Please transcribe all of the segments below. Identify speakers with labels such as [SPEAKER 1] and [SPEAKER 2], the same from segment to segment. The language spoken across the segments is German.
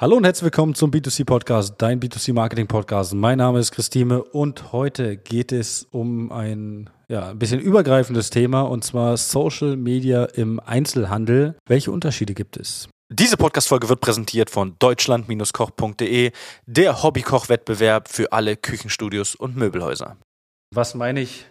[SPEAKER 1] Hallo und herzlich willkommen zum B2C Podcast, dein B2C Marketing Podcast. Mein Name ist Christine und heute geht es um ein ja, ein bisschen übergreifendes Thema und zwar Social Media im Einzelhandel. Welche Unterschiede gibt es? Diese Podcast-Folge wird präsentiert von deutschland-koch.de, der Hobbykoch-Wettbewerb für alle Küchenstudios und Möbelhäuser. Was meine ich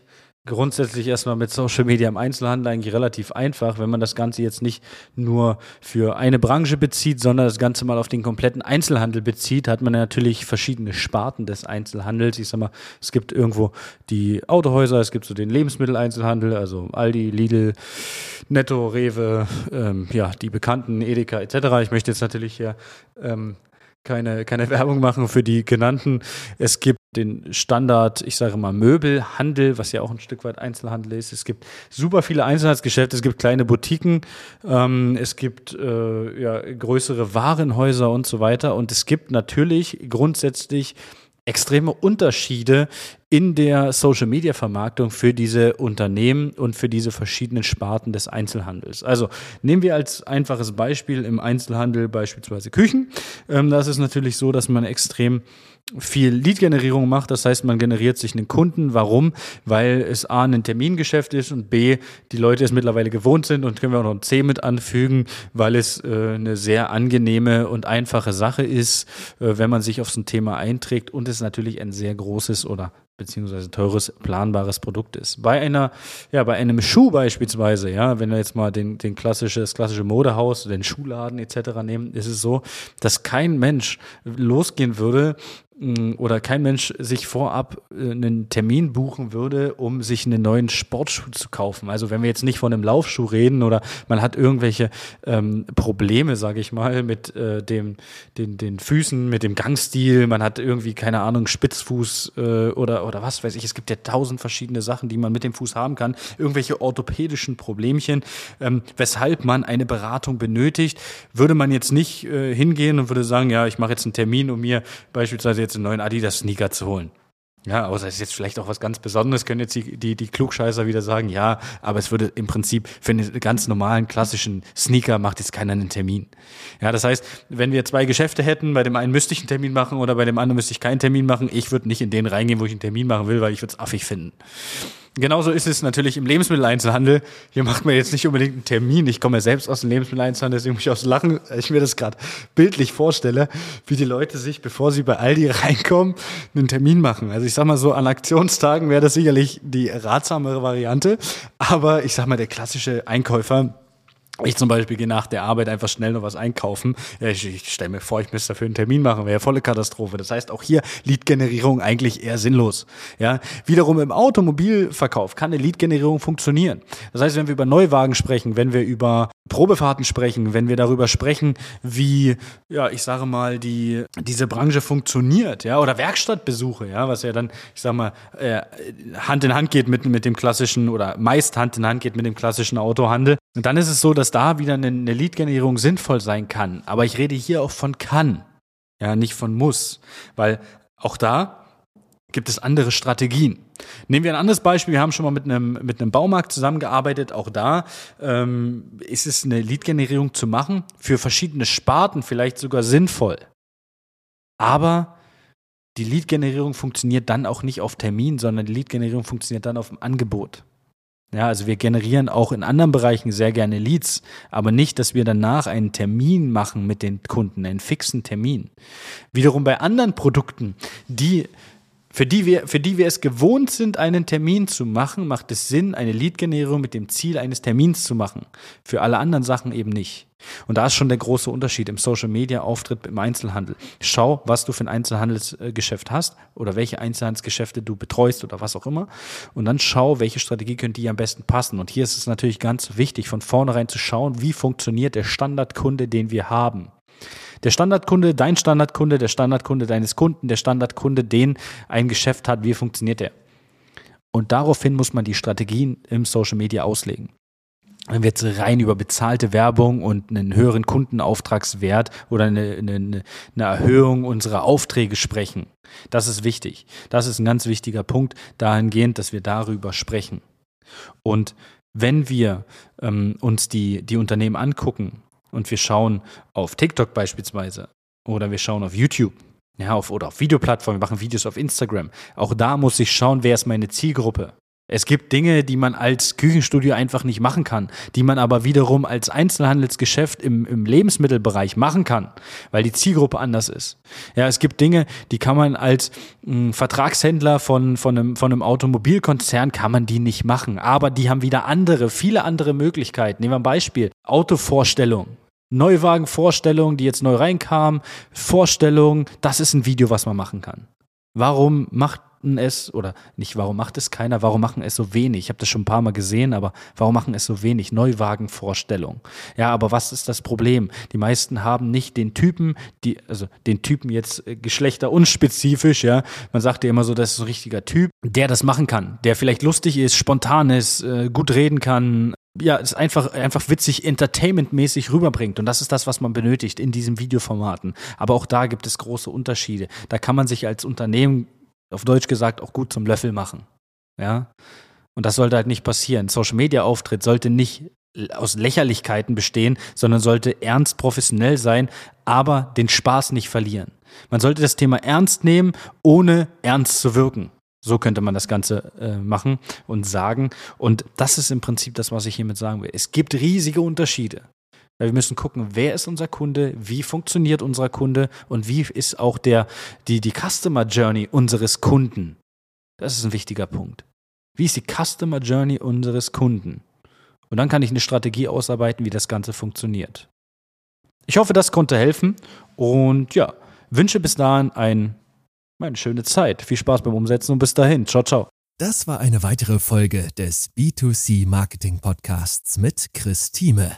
[SPEAKER 1] grundsätzlich erstmal mit Social Media im Einzelhandel eigentlich relativ einfach, wenn man das Ganze jetzt nicht nur für eine Branche bezieht, sondern das Ganze mal auf den kompletten Einzelhandel bezieht, hat man natürlich verschiedene Sparten des Einzelhandels. Ich sag mal, es gibt irgendwo die Autohäuser, es gibt so den Lebensmitteleinzelhandel, also Aldi, Lidl, Netto, Rewe, ähm, ja, die bekannten Edeka etc. Ich möchte jetzt natürlich hier ähm, keine, keine Werbung machen für die genannten. Es gibt den Standard, ich sage mal, Möbelhandel, was ja auch ein Stück weit Einzelhandel ist. Es gibt super viele Einzelhandelsgeschäfte, es gibt kleine Boutiquen, ähm, es gibt äh, ja, größere Warenhäuser und so weiter. Und es gibt natürlich grundsätzlich extreme Unterschiede in der Social-Media-Vermarktung für diese Unternehmen und für diese verschiedenen Sparten des Einzelhandels. Also nehmen wir als einfaches Beispiel im Einzelhandel beispielsweise Küchen. Ähm, das ist natürlich so, dass man extrem viel Lead-Generierung macht. Das heißt, man generiert sich einen Kunden. Warum? Weil es A, ein Termingeschäft ist und B, die Leute es mittlerweile gewohnt sind und können wir auch noch ein C mit anfügen, weil es äh, eine sehr angenehme und einfache Sache ist, äh, wenn man sich auf so ein Thema einträgt und es natürlich ein sehr großes oder beziehungsweise teures, planbares Produkt ist. Bei einer, ja, bei einem Schuh beispielsweise, ja, wenn wir jetzt mal den, den klassische, das klassische Modehaus, den Schuhladen etc. nehmen, ist es so, dass kein Mensch losgehen würde oder kein Mensch sich vorab äh, einen Termin buchen würde, um sich einen neuen Sportschuh zu kaufen. Also wenn wir jetzt nicht von einem Laufschuh reden oder man hat irgendwelche ähm, Probleme, sage ich mal, mit äh, dem, den, den Füßen, mit dem Gangstil, man hat irgendwie, keine Ahnung, Spitzfuß äh, oder, oder was weiß ich, es gibt ja tausend verschiedene Sachen, die man mit dem Fuß haben kann, irgendwelche orthopädischen Problemchen, ähm, weshalb man eine Beratung benötigt, würde man jetzt nicht äh, hingehen und würde sagen, ja, ich mache jetzt einen Termin, um mir beispielsweise jetzt jetzt einen neuen Adidas-Sneaker zu holen. Ja, außer es ist jetzt vielleicht auch was ganz Besonderes, können jetzt die, die, die Klugscheißer wieder sagen, ja, aber es würde im Prinzip für einen ganz normalen, klassischen Sneaker macht jetzt keiner einen Termin. Ja, das heißt, wenn wir zwei Geschäfte hätten, bei dem einen müsste ich einen Termin machen oder bei dem anderen müsste ich keinen Termin machen, ich würde nicht in den reingehen, wo ich einen Termin machen will, weil ich würde es affig finden. Genauso ist es natürlich im Lebensmitteleinzelhandel. Hier macht man jetzt nicht unbedingt einen Termin. Ich komme ja selbst aus dem Lebensmitteleinzelhandel, deswegen muss ich aus Lachen, ich mir das gerade bildlich vorstelle, wie die Leute sich, bevor sie bei Aldi reinkommen, einen Termin machen. Also ich sag mal so, an Aktionstagen wäre das sicherlich die ratsamere Variante. Aber ich sag mal, der klassische Einkäufer, ich zum Beispiel gehe nach der Arbeit einfach schnell noch was einkaufen. Ich, ich stelle mir vor, ich müsste dafür einen Termin machen, wäre ja volle Katastrophe. Das heißt, auch hier Lead-Generierung eigentlich eher sinnlos. Ja, wiederum im Automobilverkauf kann eine Lead-Generierung funktionieren. Das heißt, wenn wir über Neuwagen sprechen, wenn wir über Probefahrten sprechen, wenn wir darüber sprechen, wie, ja, ich sage mal, die, diese Branche funktioniert, ja, oder Werkstattbesuche, ja, was ja dann, ich sag mal, äh, Hand in Hand geht mit, mit dem klassischen oder meist Hand in Hand geht mit dem klassischen Autohandel. Und dann ist es so, dass da wieder eine, eine Lead-Generierung sinnvoll sein kann. Aber ich rede hier auch von kann, ja, nicht von muss, weil auch da gibt es andere Strategien. Nehmen wir ein anderes Beispiel. Wir haben schon mal mit einem, mit einem Baumarkt zusammengearbeitet. Auch da ähm, ist es eine Lead-Generierung zu machen, für verschiedene Sparten vielleicht sogar sinnvoll. Aber die Lead-Generierung funktioniert dann auch nicht auf Termin, sondern die Lead-Generierung funktioniert dann auf dem Angebot. Ja, also wir generieren auch in anderen Bereichen sehr gerne Leads, aber nicht, dass wir danach einen Termin machen mit den Kunden, einen fixen Termin. Wiederum bei anderen Produkten, die für die, wir, für die wir es gewohnt sind, einen Termin zu machen, macht es Sinn, eine Lead-Generierung mit dem Ziel eines Termins zu machen. Für alle anderen Sachen eben nicht. Und da ist schon der große Unterschied im Social-Media-Auftritt im Einzelhandel. Schau, was du für ein Einzelhandelsgeschäft hast oder welche Einzelhandelsgeschäfte du betreust oder was auch immer. Und dann schau, welche Strategie könnte dir am besten passen. Und hier ist es natürlich ganz wichtig, von vornherein zu schauen, wie funktioniert der Standardkunde, den wir haben. Der Standardkunde, dein Standardkunde, der Standardkunde deines Kunden, der Standardkunde, den ein Geschäft hat, wie funktioniert der? Und daraufhin muss man die Strategien im Social Media auslegen. Wenn wir jetzt rein über bezahlte Werbung und einen höheren Kundenauftragswert oder eine, eine, eine Erhöhung unserer Aufträge sprechen, das ist wichtig. Das ist ein ganz wichtiger Punkt dahingehend, dass wir darüber sprechen. Und wenn wir ähm, uns die, die Unternehmen angucken, und wir schauen auf TikTok beispielsweise, Oder wir schauen auf YouTube. Ja, auf, oder auf Videoplattformen, wir machen Videos auf Instagram. Auch da muss ich schauen, wer ist meine Zielgruppe. Es gibt Dinge, die man als Küchenstudio einfach nicht machen kann, die man aber wiederum als Einzelhandelsgeschäft im, im Lebensmittelbereich machen kann, weil die Zielgruppe anders ist. Ja, es gibt Dinge, die kann man als mh, hm, Vertragshändler von, von, einem, von einem Automobilkonzern, kann man die nicht machen. Aber die haben wieder andere, viele andere Möglichkeiten. Nehmen wir ein Beispiel. Autovorstellung. Neuwagenvorstellung, die jetzt neu reinkam, Vorstellung, das ist ein Video, was man machen kann. Warum macht es, oder nicht, warum macht es keiner, warum machen es so wenig? Ich habe das schon ein paar Mal gesehen, aber warum machen es so wenig? Neuwagenvorstellung. Ja, aber was ist das Problem? Die meisten haben nicht den Typen, die, also den Typen jetzt äh, geschlechterunspezifisch, ja. Man sagt ja immer so, das ist ein richtiger Typ, der das machen kann, der vielleicht lustig ist, spontan ist, äh, gut reden kann, ja, es einfach, einfach witzig, entertainmentmäßig rüberbringt. Und das ist das, was man benötigt in diesen Videoformaten. Aber auch da gibt es große Unterschiede. Da kann man sich als Unternehmen auf Deutsch gesagt auch gut zum Löffel machen. Ja. Und das sollte halt nicht passieren. Social Media Auftritt sollte nicht aus Lächerlichkeiten bestehen, sondern sollte ernst professionell sein, aber den Spaß nicht verlieren. Man sollte das Thema ernst nehmen, ohne ernst zu wirken. So könnte man das Ganze äh, machen und sagen. Und das ist im Prinzip das, was ich hiermit sagen will. Es gibt riesige Unterschiede. Weil wir müssen gucken, wer ist unser Kunde, wie funktioniert unser Kunde und wie ist auch der, die, die Customer Journey unseres Kunden. Das ist ein wichtiger Punkt. Wie ist die Customer Journey unseres Kunden? Und dann kann ich eine Strategie ausarbeiten, wie das Ganze funktioniert. Ich hoffe, das konnte helfen und ja, wünsche bis dahin ein, eine schöne Zeit. Viel Spaß beim Umsetzen und bis dahin. Ciao, ciao.
[SPEAKER 2] Das war eine weitere Folge des B2C Marketing Podcasts mit Chris Thieme.